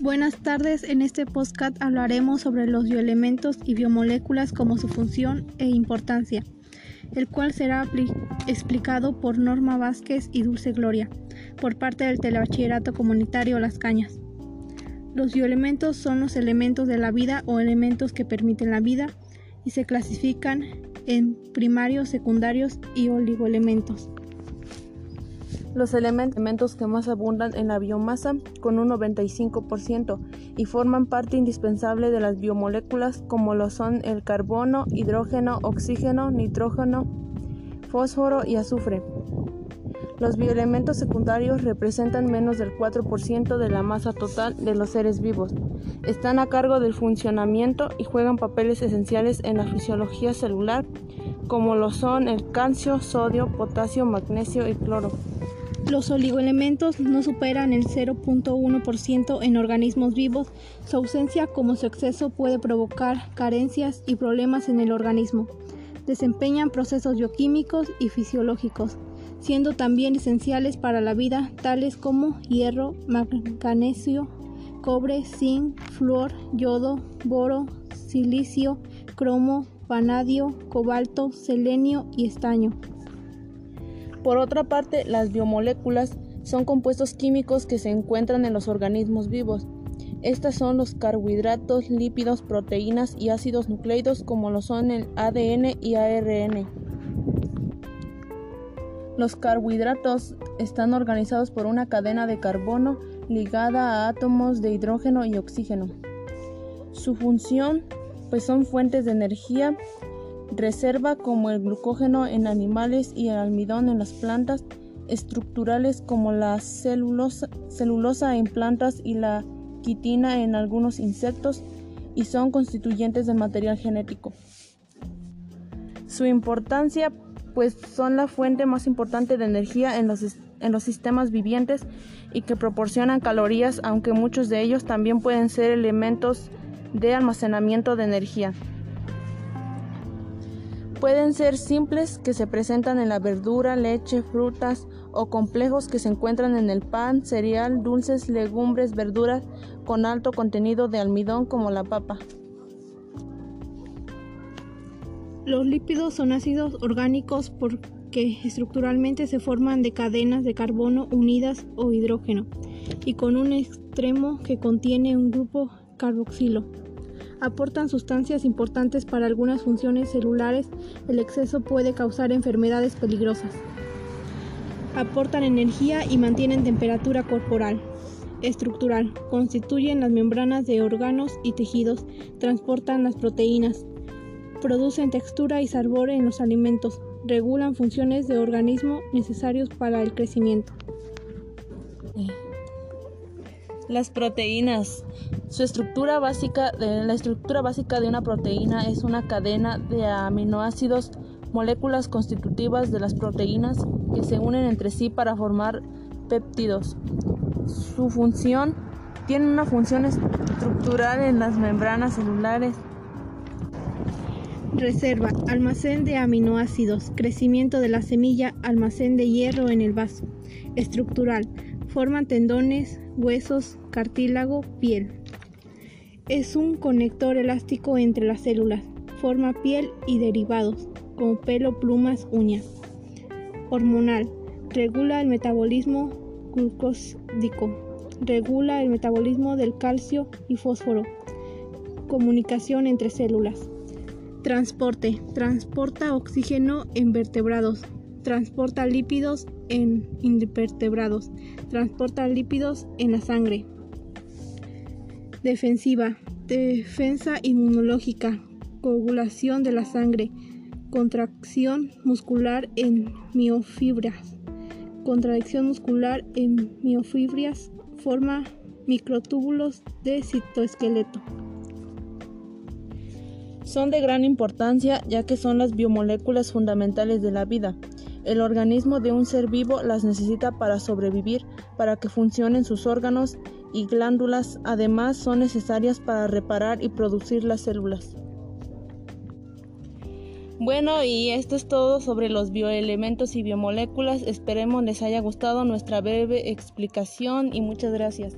Buenas tardes, en este podcast hablaremos sobre los bioelementos y biomoléculas como su función e importancia, el cual será explicado por Norma Vázquez y Dulce Gloria, por parte del Telebachillerato Comunitario Las Cañas. Los bioelementos son los elementos de la vida o elementos que permiten la vida y se clasifican en primarios, secundarios y oligoelementos los elementos que más abundan en la biomasa con un 95% y forman parte indispensable de las biomoléculas como lo son el carbono, hidrógeno, oxígeno, nitrógeno, fósforo y azufre. Los bioelementos secundarios representan menos del 4% de la masa total de los seres vivos. Están a cargo del funcionamiento y juegan papeles esenciales en la fisiología celular, como lo son el calcio, sodio, potasio, magnesio y cloro. Los oligoelementos no superan el 0.1% en organismos vivos. Su ausencia como su exceso puede provocar carencias y problemas en el organismo. Desempeñan procesos bioquímicos y fisiológicos, siendo también esenciales para la vida, tales como hierro, magnesio, cobre, zinc, flúor, yodo, boro, silicio, cromo, vanadio, cobalto, selenio y estaño. Por otra parte, las biomoléculas son compuestos químicos que se encuentran en los organismos vivos. Estas son los carbohidratos, lípidos, proteínas y ácidos nucleicos como lo son el ADN y ARN. Los carbohidratos están organizados por una cadena de carbono ligada a átomos de hidrógeno y oxígeno. Su función pues son fuentes de energía reserva como el glucógeno en animales y el almidón en las plantas, estructurales como la celulosa, en plantas y la quitina en algunos insectos y son constituyentes del material genético. Su importancia pues son la fuente más importante de energía en los sistemas vivientes y que proporcionan calorías, aunque muchos de ellos también pueden ser elementos de almacenamiento de energía. Pueden ser simples que se presentan en la verdura, leche, frutas o complejos que se encuentran en el pan, cereal, dulces, legumbres, verduras con alto contenido de almidón como la papa. Los lípidos son ácidos orgánicos porque estructuralmente se forman de cadenas de carbono unidas o hidrógeno y con un extremo que contiene un grupo carboxilo aportan sustancias importantes para algunas funciones celulares, el exceso puede causar enfermedades peligrosas. Aportan energía y mantienen temperatura corporal. Estructural. Constituyen las membranas de órganos y tejidos, transportan las proteínas, producen textura y sabor en los alimentos, regulan funciones de organismo necesarios para el crecimiento. Las proteínas. Su estructura básica la estructura básica de una proteína es una cadena de aminoácidos, moléculas constitutivas de las proteínas que se unen entre sí para formar péptidos. Su función tiene una función estructural en las membranas celulares. Reserva, almacén de aminoácidos, crecimiento de la semilla, almacén de hierro en el vaso. Estructural, forman tendones, huesos, cartílago, piel. Es un conector elástico entre las células. Forma piel y derivados, como pelo, plumas, uñas. Hormonal. Regula el metabolismo glucósico. Regula el metabolismo del calcio y fósforo. Comunicación entre células. Transporte. Transporta oxígeno en vertebrados. Transporta lípidos en invertebrados. Transporta lípidos en la sangre. Defensiva. Defensa inmunológica. Coagulación de la sangre. Contracción muscular en miofibras. Contracción muscular en miofibras forma microtúbulos de citoesqueleto. Son de gran importancia ya que son las biomoléculas fundamentales de la vida. El organismo de un ser vivo las necesita para sobrevivir, para que funcionen sus órganos y glándulas, además son necesarias para reparar y producir las células. Bueno, y esto es todo sobre los bioelementos y biomoléculas. Esperemos les haya gustado nuestra breve explicación y muchas gracias.